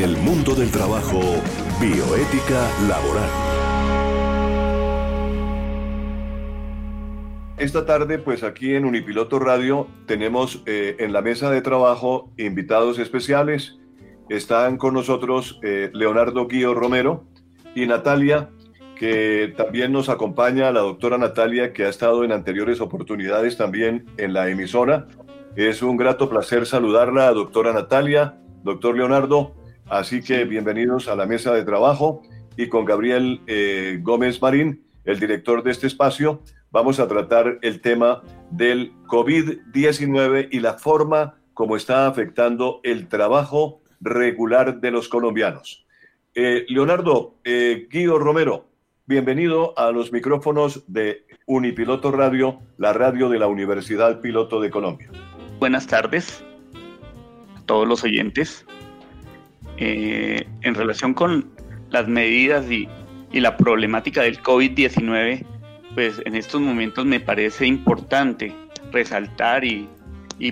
En el mundo del trabajo, bioética laboral. Esta tarde, pues aquí en Unipiloto Radio tenemos eh, en la mesa de trabajo invitados especiales. Están con nosotros eh, Leonardo Guío Romero y Natalia, que también nos acompaña, la doctora Natalia, que ha estado en anteriores oportunidades también en la emisora. Es un grato placer saludarla, doctora Natalia, doctor Leonardo. Así que bienvenidos a la mesa de trabajo y con Gabriel eh, Gómez Marín, el director de este espacio vamos a tratar el tema del COVID-19 y la forma como está afectando el trabajo regular de los colombianos. Eh, Leonardo eh, Guido Romero, bienvenido a los micrófonos de Unipiloto Radio, la radio de la Universidad Piloto de Colombia. Buenas tardes a todos los oyentes. Eh, en relación con las medidas y, la problemática del COVID-19, pues en estos momentos me parece importante resaltar y,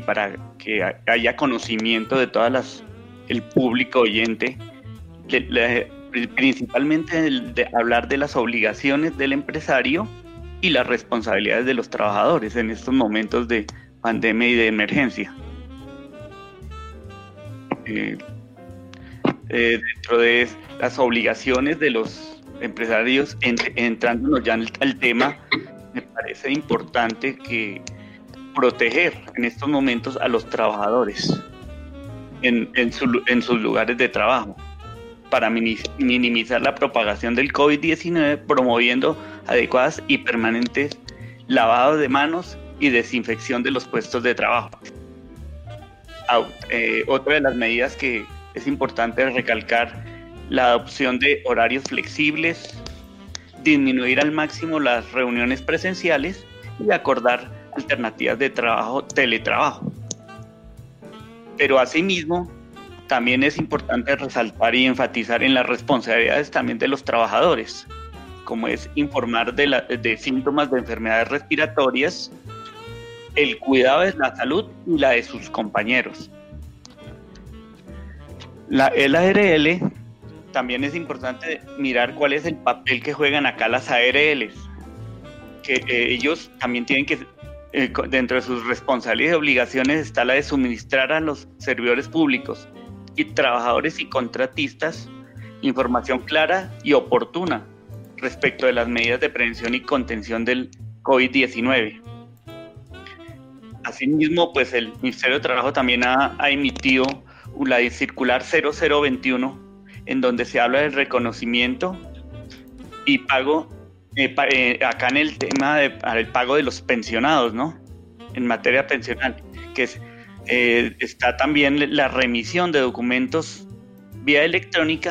para que haya conocimiento de todas las el público oyente principalmente hablar de las obligaciones del empresario y las responsabilidades de los trabajadores en estos momentos de pandemia y de emergencia. Eh, eh, dentro de las obligaciones de los empresarios, entrándonos ya al, tema, me parece importante que proteger en estos momentos a los trabajadores en, en, sus lugares de trabajo para minimizar la propagación del COVID-19, promoviendo adecuadas y permanentes lavados de manos y desinfección de los puestos de trabajo. Eh, otra de las medidas que es importante recalcar la adopción de horarios flexibles, disminuir al máximo las reuniones presenciales y acordar alternativas de trabajo, teletrabajo. Pero asimismo, también es importante resaltar y enfatizar en las responsabilidades también de los trabajadores, como es informar de, síntomas de enfermedades respiratorias, el cuidado de la salud y la de sus compañeros. La, el ARL también es importante mirar cuál es el papel que juegan acá las ARLs, que eh, ellos también tienen que, eh, dentro de sus responsabilidades y obligaciones está la de suministrar a los servidores públicos y trabajadores y contratistas información clara y oportuna respecto de las medidas de prevención y contención del COVID-19. Asimismo, pues el Ministerio de Trabajo también ha, ha emitido la circular 0021 en donde se habla del reconocimiento y pago, eh, eh, acá en el tema del pago de los pensionados, ¿no? En materia pensional, que es, eh, está también la remisión de documentos vía electrónica,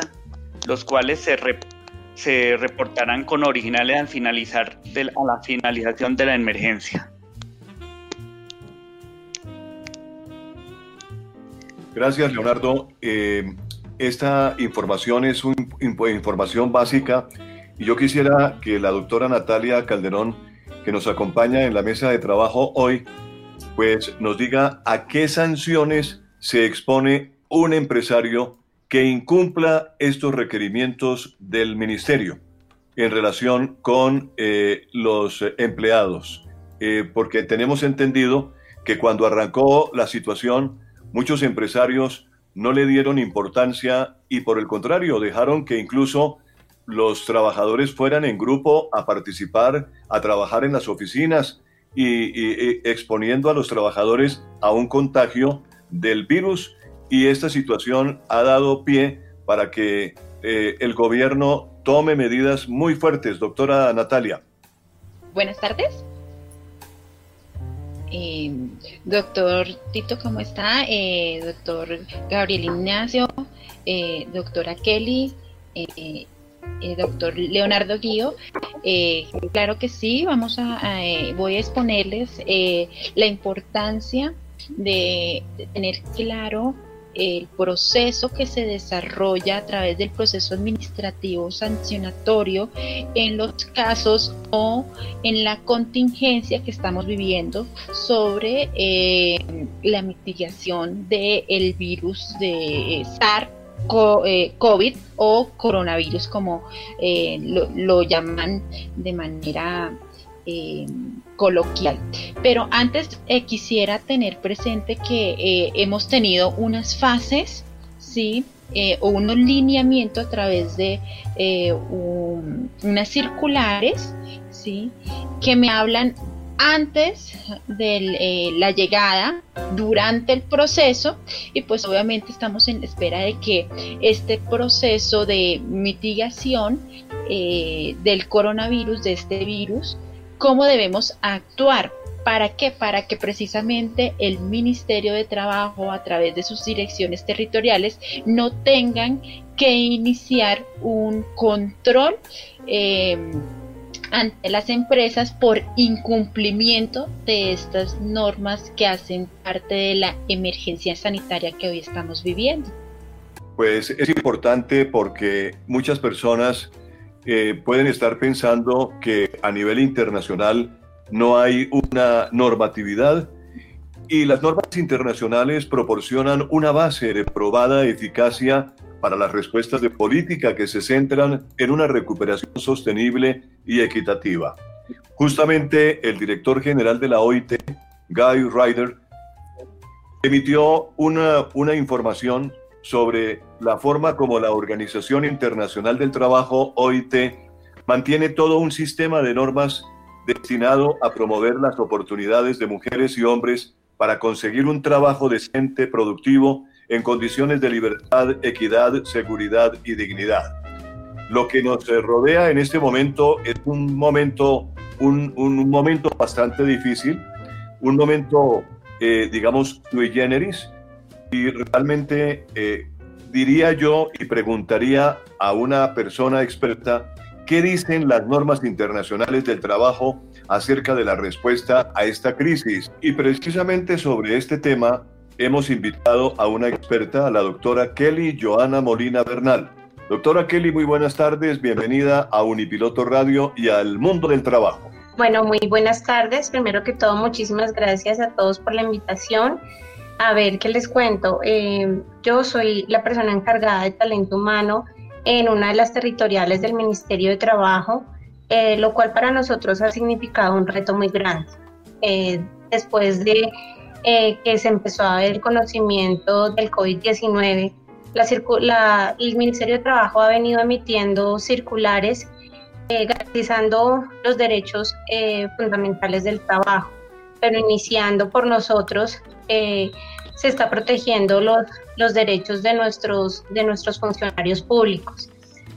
los cuales se, reportarán con originales al finalizar a la finalización de la emergencia. Gracias, Leonardo. Esta información es una información básica y yo quisiera que la doctora Natalia Calderón, que nos acompaña en la mesa de trabajo hoy, pues nos diga a qué sanciones se expone un empresario que incumpla estos requerimientos del ministerio en relación con eh, los empleados. Eh, porque tenemos entendido que cuando arrancó la situación, muchos empresarios no le dieron importancia y por el contrario dejaron que incluso los trabajadores fueran en grupo a participar, a trabajar en las oficinas y, exponiendo a los trabajadores a un contagio del virus y esta situación ha dado pie para que eh, el gobierno tome medidas muy fuertes. Doctora Natalia. Buenas tardes. Eh, doctor Tito, ¿cómo está? Eh, doctor Gabriel Ignacio, eh, doctora Kelly, eh, doctor Leonardo Guío. claro que sí, vamos a, voy a exponerles la importancia de tener claro el proceso que se desarrolla a través del proceso administrativo sancionatorio en los casos o en la contingencia que estamos viviendo sobre eh, la mitigación del virus de SARS COVID o coronavirus como lo, llaman de manera coloquial. Pero antes quisiera tener presente que hemos tenido unas fases, ¿sí? Eh, o unos lineamientos a través de eh, unas circulares, ¿sí? Que me hablan antes de eh, la llegada, durante el proceso y pues obviamente estamos en espera de que este proceso de mitigación del coronavirus, de este virus, cómo debemos actuar ¿Para qué? Para que precisamente el Ministerio de Trabajo, a través de sus direcciones territoriales, no tengan que iniciar un control em, ante las empresas por incumplimiento de estas normas que hacen parte de la emergencia sanitaria que hoy estamos viviendo. Pues es importante porque muchas personas pueden estar pensando que a nivel internacional no hay una normatividad y las normas internacionales proporcionan una base de probada eficacia para las respuestas de política que se centran en una recuperación sostenible y equitativa. Justamente el director general de la OIT, Guy Ryder, emitió una, una información sobre la forma como la Organización Internacional del Trabajo, OIT, mantiene todo un sistema de normas destinado a promover las oportunidades de mujeres y hombres para conseguir un trabajo decente, productivo, en condiciones de libertad, equidad, seguridad y dignidad. Lo que nos rodea en este momento es un momento, un, momento bastante difícil, un momento, eh, digamos, sui generis, y realmente eh, diría yo y preguntaría a una persona experta ¿Qué dicen las normas internacionales del trabajo acerca de la respuesta a esta crisis? Y precisamente sobre este tema hemos invitado a una experta, a la doctora Kelly Joana Molina Bernal. Doctora Kelly, muy buenas tardes, bienvenida a Unipiloto Radio y al mundo del trabajo. Bueno, muy buenas tardes. Primero que todo, muchísimas gracias a todos por la invitación. A ver, ¿qué les cuento? Eh, yo soy la persona encargada de talento humano en una de las territoriales del Ministerio de Trabajo, eh, lo cual para nosotros ha significado un reto muy grande. Eh, después de que se empezó a ver el conocimiento del COVID-19, la, el Ministerio de Trabajo ha venido emitiendo circulares garantizando los derechos fundamentales del trabajo, pero iniciando por nosotros se está protegiendo los, derechos de nuestros, de nuestros funcionarios públicos.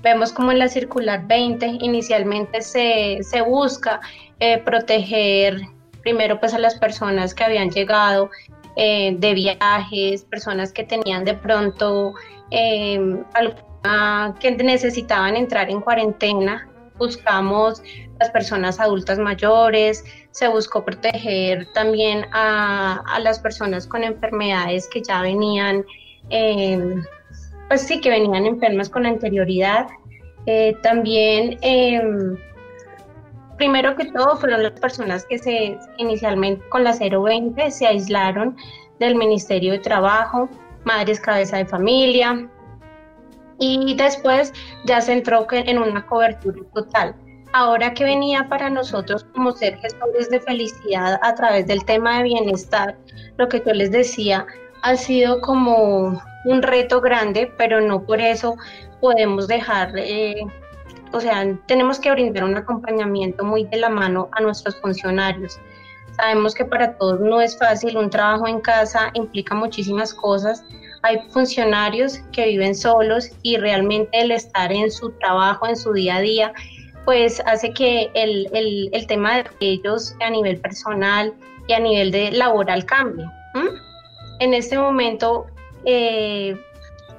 Vemos como en la circular 20 inicialmente se, se busca eh, proteger primero pues a las personas que habían llegado eh, de viajes, personas que tenían de pronto eh, que necesitaban entrar en cuarentena. Buscamos las personas adultas mayores, se buscó proteger también a, las personas con enfermedades que ya venían, em, pues sí, que venían enfermas con anterioridad. Eh, también, em, primero que todo, fueron las personas que se inicialmente con la 020 se aislaron del Ministerio de Trabajo, madres cabeza de familia, y después ya se entró en una cobertura total ahora que venía para nosotros como ser gestores de felicidad a través del tema de bienestar, lo que yo les decía, ha sido como un reto grande, pero no por eso podemos dejar, eh, o sea, tenemos que brindar un acompañamiento muy de la mano a nuestros funcionarios. Sabemos que para todos no es fácil, un trabajo en casa implica muchísimas cosas. Hay funcionarios que viven solos y realmente el estar en su trabajo, en su día a día, pues hace que el, el, tema de ellos a nivel personal y a nivel de laboral cambie. En este momento, eh,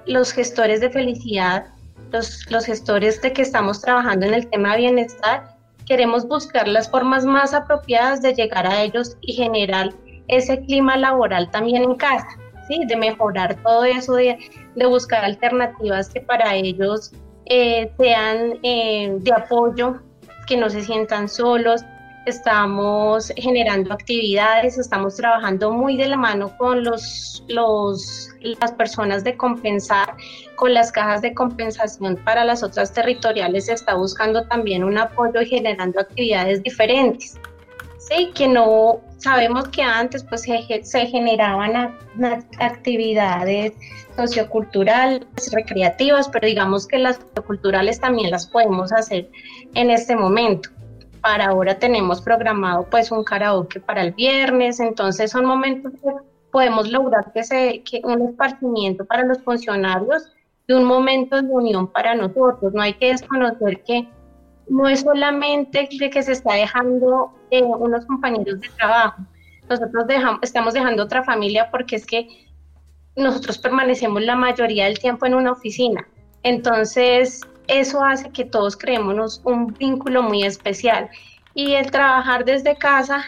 los gestores de felicidad, los, los gestores de que estamos trabajando en el tema de bienestar, queremos buscar las formas más apropiadas de llegar a ellos y generar ese clima laboral también en casa, ¿sí? de mejorar todo eso, de, de buscar alternativas que para ellos eh, sean eh, de apoyo, que no se sientan solos, estamos generando actividades, estamos trabajando muy de la mano con los, los, las personas de compensar, con las cajas de compensación para las otras territoriales, se está buscando también un apoyo y generando actividades diferentes. Sí, que no sabemos que antes pues se, generaban actividades socioculturales, recreativas, pero digamos que las socioculturales también las podemos hacer en este momento para ahora tenemos programado pues un karaoke para el viernes, entonces son momentos que podemos lograr que, se, que un esparcimiento para los funcionarios y un momento de unión para nosotros. No hay que desconocer que no es solamente de que se está dejando eh, unos compañeros de trabajo, nosotros dejamos, estamos dejando otra familia porque es que nosotros permanecemos la mayoría del tiempo en una oficina. Entonces, eso hace que todos creemos un vínculo muy especial. Y el trabajar desde casa,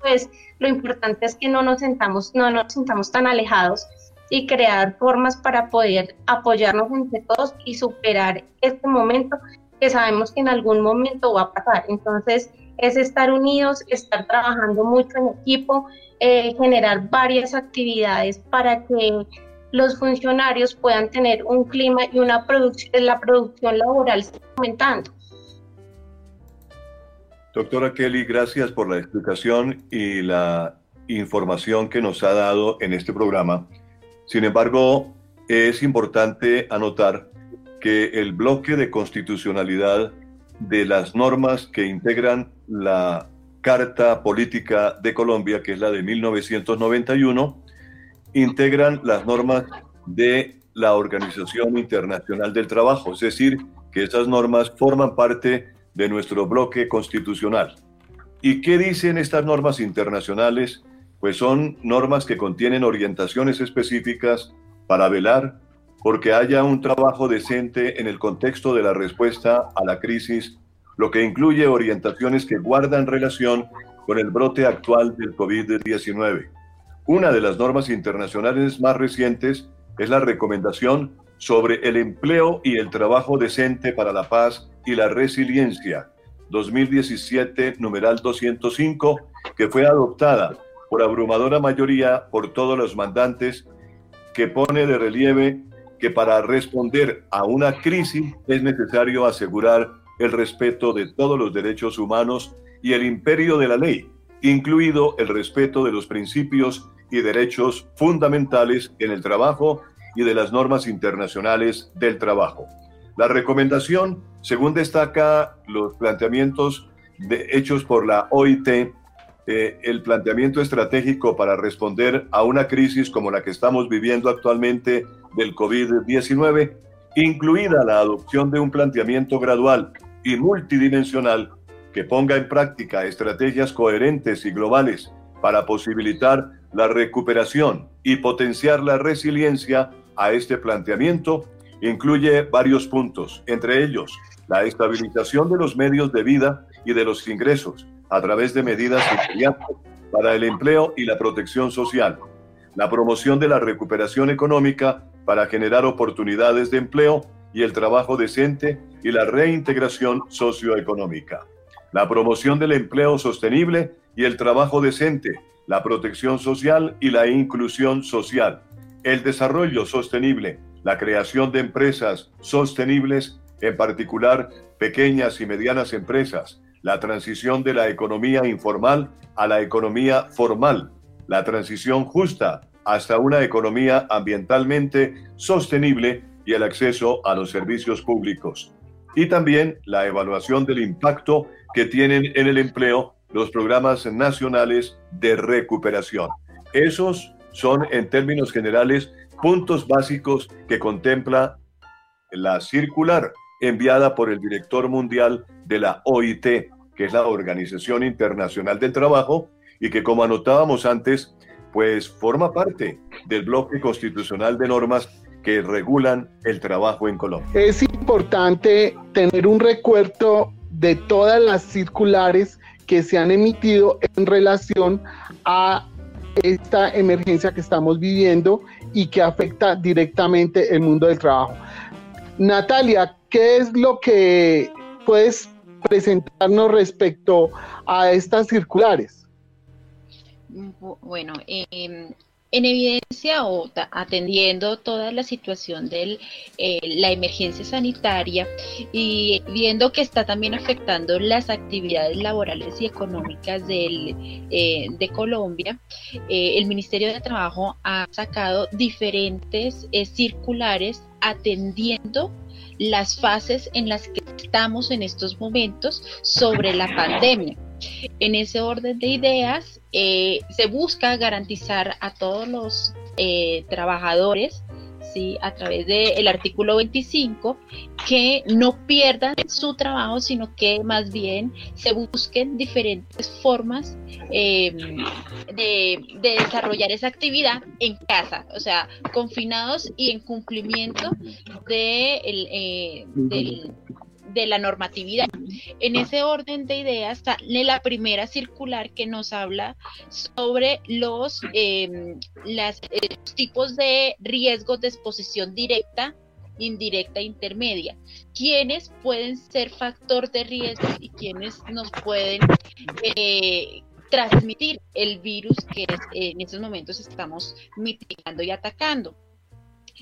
pues lo importante es que no nos sentamos, no nos sintamos tan alejados y crear formas para poder apoyarnos entre todos y superar este momento que sabemos que en algún momento va a pasar. Entonces, es estar unidos, estar trabajando mucho en equipo, eh, generar varias actividades para que los funcionarios puedan tener un clima y una producción, la producción laboral aumentando. Doctora Kelly, gracias por la explicación y la información que nos ha dado en este programa. Sin embargo, es importante anotar que el bloque de constitucionalidad de las normas que integran la Carta Política de Colombia, que es la de 1991, integran las normas de la Organización Internacional del Trabajo, es decir, que esas normas forman parte de nuestro bloque constitucional. ¿Y qué dicen estas normas internacionales? Pues son normas que contienen orientaciones específicas para velar porque haya un trabajo decente en el contexto de la respuesta a la crisis, lo que incluye orientaciones que guardan relación con el brote actual del COVID-19. Una de las normas internacionales más recientes es la recomendación sobre el empleo y el trabajo decente para la paz y la resiliencia, 2017, numeral 205, que fue adoptada por abrumadora mayoría por todos los mandantes, que pone de relieve que para responder a una crisis es necesario asegurar el respeto de todos los derechos humanos y el imperio de la ley, incluido el respeto de los principios y derechos fundamentales en el trabajo y de las normas internacionales del trabajo. La recomendación, según destaca los planteamientos hechos por la OIT, eh, el planteamiento estratégico para responder a una crisis como la que estamos viviendo actualmente del COVID-19, incluida la adopción de un planteamiento gradual y multidimensional que ponga en práctica estrategias coherentes y globales para posibilitar la recuperación y potenciar la resiliencia a este planteamiento, incluye varios puntos, entre ellos la estabilización de los medios de vida y de los ingresos a través de medidas inmediatas para el empleo y la protección social, la promoción de la recuperación económica para generar oportunidades de empleo y el trabajo decente y la reintegración socioeconómica la promoción del empleo sostenible y el trabajo decente, la protección social y la inclusión social, el desarrollo sostenible, la creación de empresas sostenibles, en particular pequeñas y medianas empresas, la transición de la economía informal a la economía formal, la transición justa hasta una economía ambientalmente sostenible y el acceso a los servicios públicos. Y también la evaluación del impacto que tienen en el empleo los programas nacionales de recuperación. Esos son, en términos generales, puntos básicos que contempla la circular enviada por el director mundial de la OIT, que es la Organización Internacional del Trabajo, y que como anotábamos antes, pues forma parte del bloque constitucional de normas que regulan el trabajo en Colombia. Es importante tener un recuerdo de todas las circulares que se han emitido en relación a esta emergencia que estamos viviendo y que afecta directamente el mundo del trabajo. Natalia, ¿qué es lo que puedes presentarnos respecto a estas circulares? Bueno, eh, en evidencia o atendiendo toda la situación de eh, la emergencia sanitaria y viendo que está también afectando las actividades laborales y económicas eh, de Colombia, eh, el Ministerio de Trabajo ha sacado diferentes circulares atendiendo las fases en las que estamos en estos momentos sobre la pandemia. En ese orden de ideas, eh, se busca garantizar a todos los eh, trabajadores ¿sí? a través del artículo 25 que no pierdan su trabajo, sino que más bien se busquen diferentes formas em, de, desarrollar esa actividad en casa, o sea, confinados y en cumplimiento de el, eh, del de la normatividad. En ese orden de ideas está la primera circular que nos habla sobre los, em, las, eh, tipos de riesgos de exposición directa, indirecta e intermedia. ¿Quiénes pueden ser factor de riesgo y quiénes nos pueden eh, transmitir el virus que en estos momentos estamos mitigando y atacando?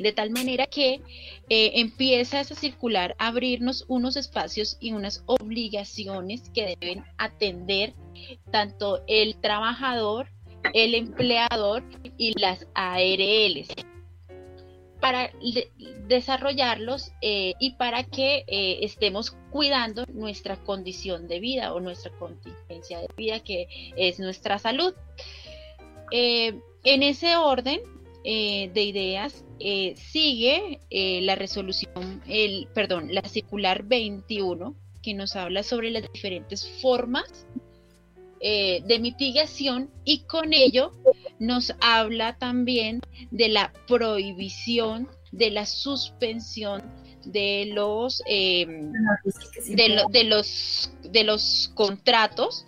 De tal manera que eh, empieza a circular, a abrirnos unos espacios y unas obligaciones que deben atender tanto el trabajador, el empleador y las ARLs para desarrollarlos eh, y para que eh, estemos cuidando nuestra condición de vida o nuestra contingencia de vida que es nuestra salud. en ese orden, de ideas eh, sigue eh, la resolución, el, perdón, la circular 21, que nos habla sobre las diferentes formas de mitigación y con ello nos habla también de la prohibición, de la suspensión de los, em, de, de, los, de los contratos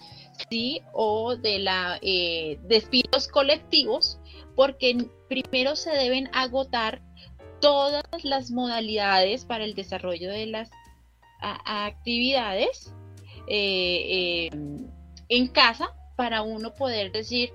¿sí? o de la despidos colectivos porque primero se deben agotar todas las modalidades para el desarrollo de las actividades eh, em, en casa para uno poder decir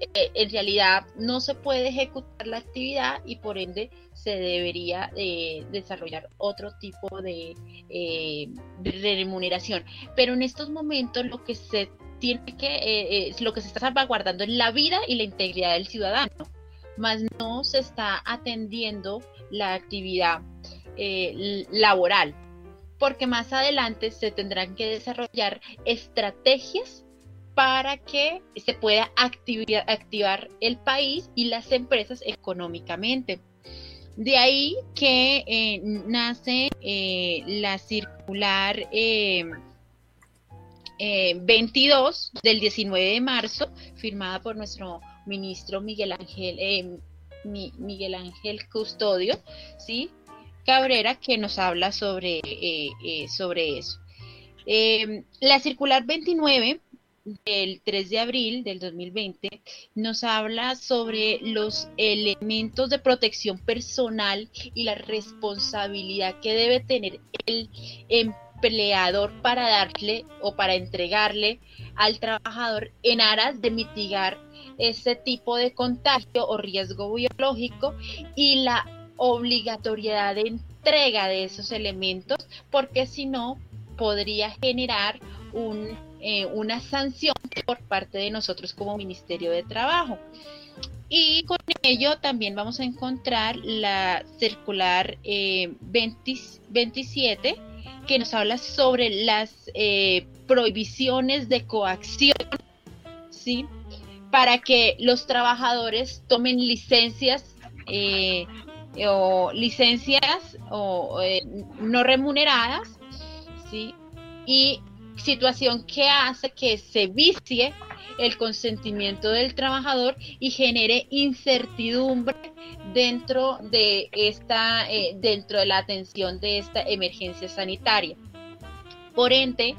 eh, en realidad no se puede ejecutar la actividad y por ende se debería eh, desarrollar otro tipo de, de, remuneración. Pero en estos momentos lo que se tiene que, lo que se está salvaguardando es la vida y la integridad del ciudadano más no se está atendiendo la actividad eh, laboral, porque más adelante se tendrán que desarrollar estrategias para que se pueda activar el país y las empresas económicamente. De ahí que eh, nace eh, la circular 22 del 19 de marzo, firmada por nuestro ministro Miguel Ángel, eh, Miguel Ángel Custodio, ¿sí? Cabrera, que nos habla sobre, eh, eh, sobre eso. la circular 29 del 3 de abril del 2020 nos habla sobre los elementos de protección personal y la responsabilidad que debe tener el empleador para darle o para entregarle al trabajador en aras de mitigar ese tipo de contagio o riesgo biológico y la obligatoriedad de entrega de esos elementos, porque si no podría generar un, eh, una sanción por parte de nosotros como Ministerio de Trabajo. Y con ello también vamos a encontrar la circular 27 eh, que nos habla sobre las eh, prohibiciones de coacción, ¿sí? Para que los trabajadores tomen licencias eh, o licencias o, eh, no remuneradas, ¿sí? Y situación que hace que se vicie el consentimiento del trabajador y genere incertidumbre dentro de esta eh, dentro de la atención de esta emergencia sanitaria. Por ende,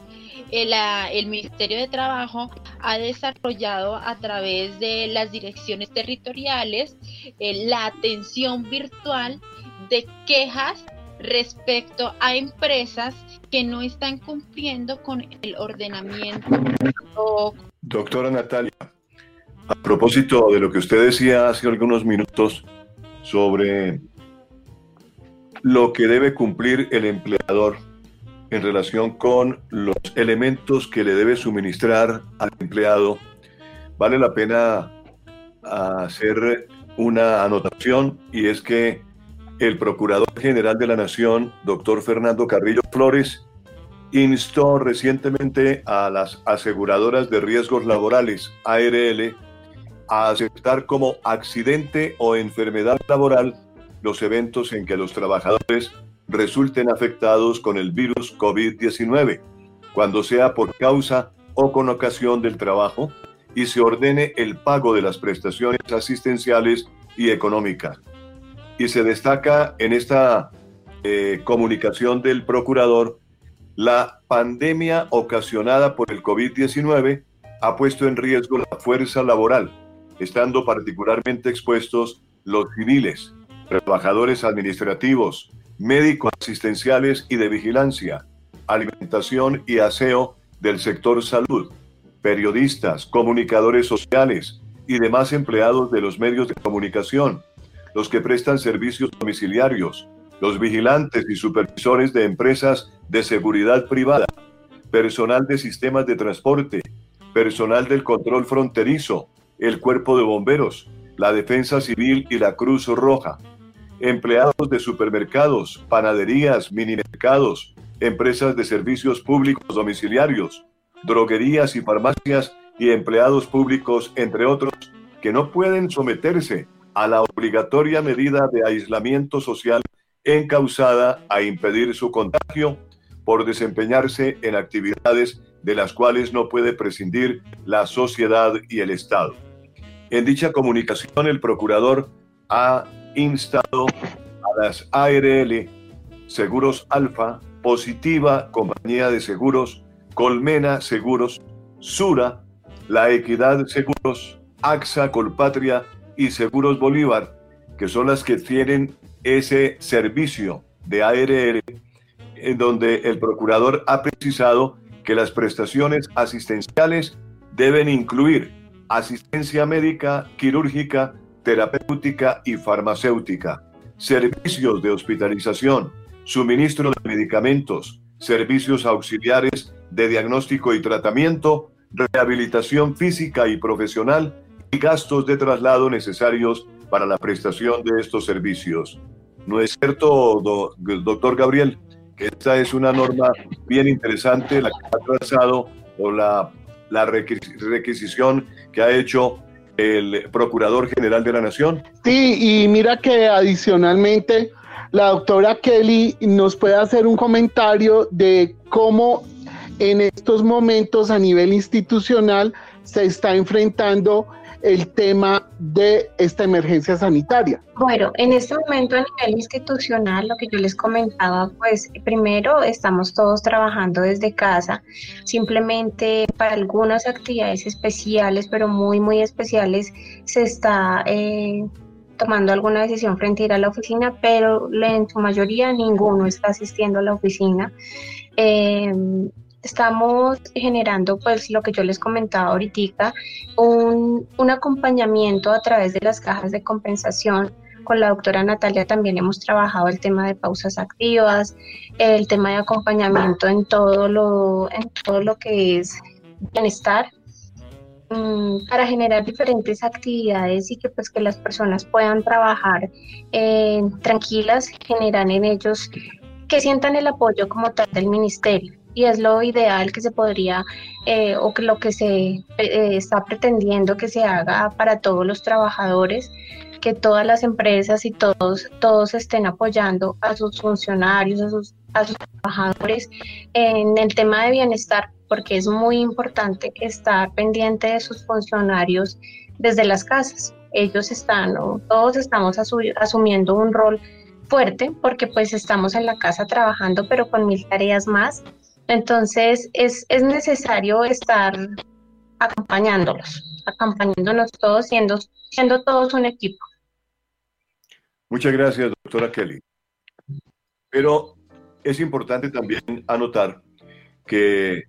el, Ministerio de Trabajo ha desarrollado a través de las direcciones territoriales eh, la atención virtual de quejas respecto a empresas que no están cumpliendo con el ordenamiento. Doctora Natalia, a propósito de lo que usted decía hace algunos minutos sobre lo que debe cumplir el empleador en relación con los elementos que le debe suministrar al empleado, vale la pena hacer una anotación y es que el Procurador General de la Nación, doctor Fernando Carrillo Flores, instó recientemente a las aseguradoras de riesgos laborales, ARL, a aceptar como accidente o enfermedad laboral los eventos en que los trabajadores resulten afectados con el virus COVID-19, cuando sea por causa o con ocasión del trabajo, y se ordene el pago de las prestaciones asistenciales y económicas. Y se destaca en esta eh, comunicación del procurador la pandemia ocasionada por el COVID-19 ha puesto en riesgo la fuerza laboral, estando particularmente expuestos los civiles, trabajadores administrativos, médicos asistenciales y de vigilancia, alimentación y aseo del sector salud, periodistas, comunicadores sociales y demás empleados de los medios de comunicación, los que prestan servicios domiciliarios, los vigilantes y supervisores de empresas de seguridad privada, personal de sistemas de transporte, personal del control fronterizo, el cuerpo de bomberos, la defensa civil y la Cruz Roja, empleados de supermercados, panaderías, minimercados, empresas de servicios públicos domiciliarios, droguerías y farmacias y empleados públicos, entre otros, que no pueden someterse a la obligatoria medida de aislamiento social encausada a impedir su contagio por desempeñarse en actividades de las cuales no puede prescindir la sociedad y el Estado. En dicha comunicación, el procurador ha instado a las ARL, Seguros Alfa, Positiva, Compañía de Seguros, Colmena Seguros, Sura, La Equidad Seguros, AXA Colpatria y Seguros Bolívar, que son las que tienen ese servicio de ARL, en donde el procurador ha precisado que las prestaciones asistenciales deben incluir asistencia médica, quirúrgica, terapéutica y farmacéutica, servicios de hospitalización, suministro de medicamentos, servicios auxiliares de diagnóstico y tratamiento, rehabilitación física y profesional y gastos de traslado necesarios para la prestación de estos servicios. ¿No es cierto, doctor Gabriel, que esta es una norma bien interesante, la que ha trazado o la, la requisición que ha hecho el Procurador General de la Nación? Sí, y mira que adicionalmente la doctora Kelly nos puede hacer un comentario de cómo en estos momentos a nivel institucional se está enfrentando el tema de esta emergencia sanitaria? Bueno, en este momento a nivel institucional, lo que yo les comentaba, pues primero estamos todos trabajando desde casa, simplemente para algunas actividades especiales, pero muy, muy especiales, se está... Eh, tomando alguna decisión frente a ir a la oficina, pero en su mayoría ninguno está asistiendo a la oficina. Eh, estamos generando, pues lo que yo les comentaba ahorita, un, un acompañamiento a través de las cajas de compensación. Con la doctora Natalia también hemos trabajado el tema de pausas activas, el tema de acompañamiento en todo lo, en todo lo que es bienestar, mm, para generar diferentes actividades y que pues que las personas puedan trabajar eh, tranquilas, generan en ellos que sientan el apoyo como tal del ministerio y es lo ideal que se podría eh, o que lo que se eh, está pretendiendo que se haga para todos los trabajadores que todas las empresas y todos todos estén apoyando a sus funcionarios a sus, a sus trabajadores en el tema de bienestar porque es muy importante estar pendiente de sus funcionarios desde las casas. Ellos están todos estamos asumiendo un rol fuerte porque pues estamos en la casa trabajando pero con mil tareas más entonces es, necesario estar acompañándolos, acompañándonos todos, siendo, siendo todos un equipo. Muchas gracias, doctora Kelly. Pero es importante también anotar que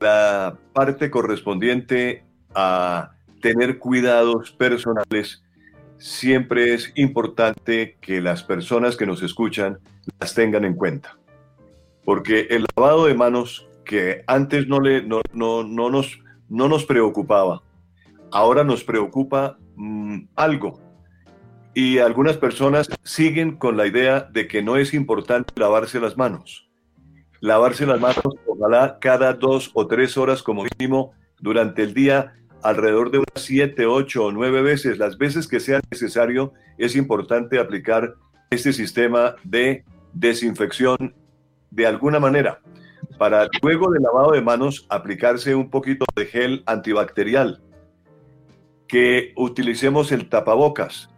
la parte correspondiente a tener cuidados personales, siempre es importante que las personas que nos escuchan las tengan en cuenta. Porque el lavado de manos que antes no, le, no, nos, no nos preocupaba, ahora nos preocupa mm, algo. Y algunas personas siguen con la idea de que no es importante lavarse las manos. Lavarse las manos, ojalá cada dos o tres horas como mínimo durante el día, alrededor de unas siete, ocho o nueve veces, las veces que sea necesario, es importante aplicar este sistema de desinfección de alguna manera para luego del lavado de manos aplicarse un poquito de gel antibacterial, que utilicemos el tapabocas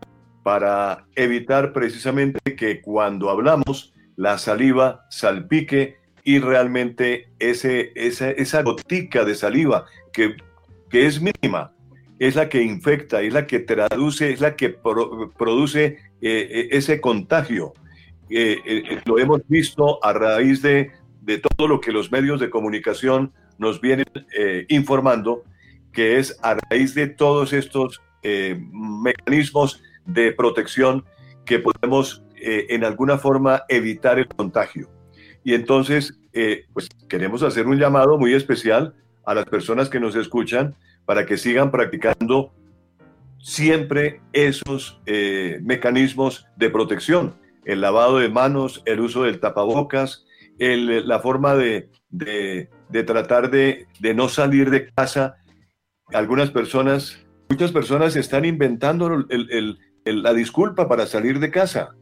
para evitar precisamente que cuando hablamos la saliva salpique y realmente ese, esa, esa gotica de saliva que, que, es mínima es la que infecta, es la que traduce, es la que produce eh, eh, ese contagio. Eh, lo hemos visto a raíz de de todo lo que los medios de comunicación nos vienen eh, informando, que es a raíz de todos estos eh, mecanismos de protección que podemos eh, en alguna forma evitar el contagio. Y entonces, pues queremos hacer un llamado muy especial a las personas que nos escuchan para que sigan practicando siempre esos mecanismos de protección, el lavado de manos, el uso del tapabocas, la forma de, tratar de, no salir de casa. Algunas personas, muchas personas están inventando la disculpa para salir de casa.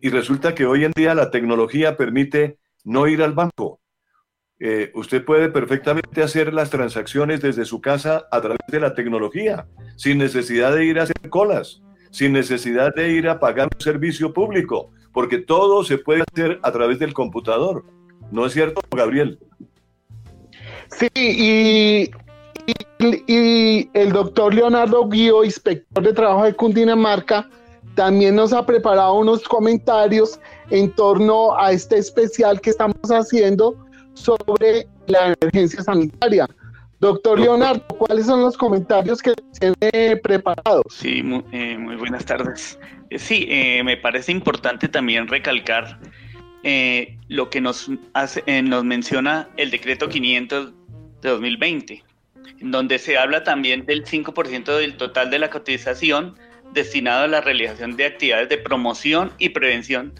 Y resulta que hoy en día la tecnología permite no ir al banco. Eh, usted puede perfectamente hacer las transacciones desde su casa a través de la tecnología, sin necesidad de ir a hacer colas, sin necesidad de ir a pagar un servicio público, porque todo se puede hacer a través del computador. ¿No es cierto, Gabriel? Sí, y, el doctor Leonardo Guío, inspector de trabajo de Cundinamarca, también nos ha preparado unos comentarios en torno a este especial que estamos haciendo sobre la emergencia sanitaria. Doctor Leonardo, ¿cuáles son los comentarios que tiene preparados? Sí, muy, eh, muy buenas tardes. Eh, sí, eh, me parece importante también recalcar lo que nos, hace, nos menciona el decreto 500 de 2020, en donde se habla también del 5% del total de la cotización destinado a la realización de actividades de promoción y prevención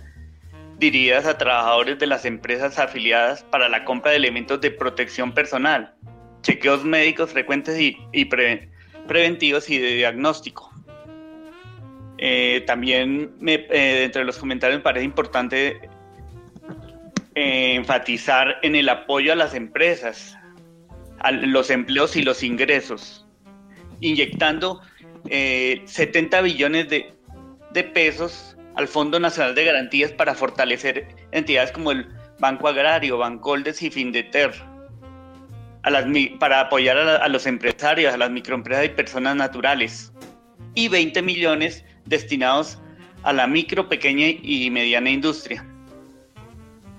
dirigidas a trabajadores de las empresas afiliadas para la compra de elementos de protección personal, chequeos médicos frecuentes y, preventivos y de diagnóstico. Eh, también me, eh, dentro de los comentarios me parece importante eh, enfatizar en el apoyo a las empresas, a los empleos y los ingresos, inyectando 70 billones de, de pesos al Fondo Nacional de Garantías para fortalecer entidades como el Banco Agrario, Bancoldes y Findeter para apoyar a, los empresarios, a las microempresas y personas naturales. Y 20 millones destinados a la micro, pequeña y mediana industria.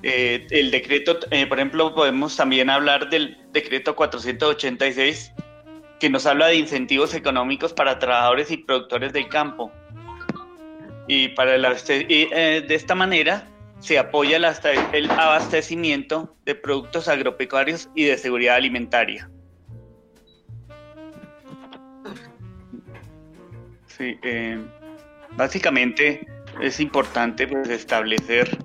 Eh, el decreto, eh, por ejemplo, podemos también hablar del decreto 486 que nos habla de incentivos económicos para trabajadores y productores del campo. Y, para eh, de esta manera se apoya el abastecimiento de productos agropecuarios y de seguridad alimentaria. Sí, eh, básicamente es importante pues, establecer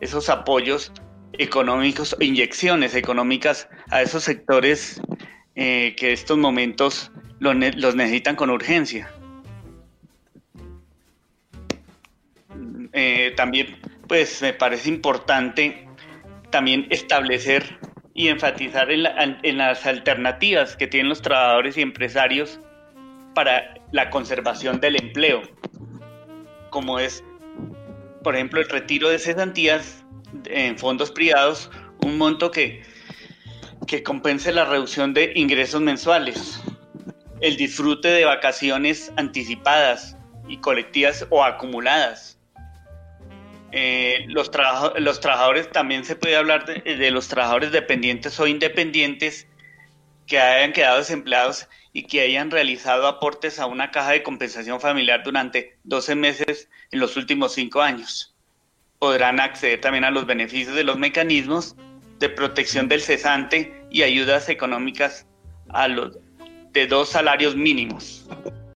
esos apoyos económicos, inyecciones económicas a esos sectores eh, que estos momentos los necesitan con urgencia. Eh, también pues me parece importante también establecer y enfatizar en, las alternativas que tienen los trabajadores y empresarios para la conservación del empleo, como es, por ejemplo, el retiro de cesantías en fondos privados, un monto que, que compense la reducción de ingresos mensuales, el disfrute de vacaciones anticipadas y colectivas o acumuladas, eh, los, los trabajadores, también se puede hablar de, los trabajadores dependientes o independientes que hayan quedado desempleados y que hayan realizado aportes a una caja de compensación familiar durante 12 meses en los últimos 5 años. Podrán acceder también a los beneficios de los mecanismos de protección del cesante y ayudas económicas a los de dos salarios mínimos.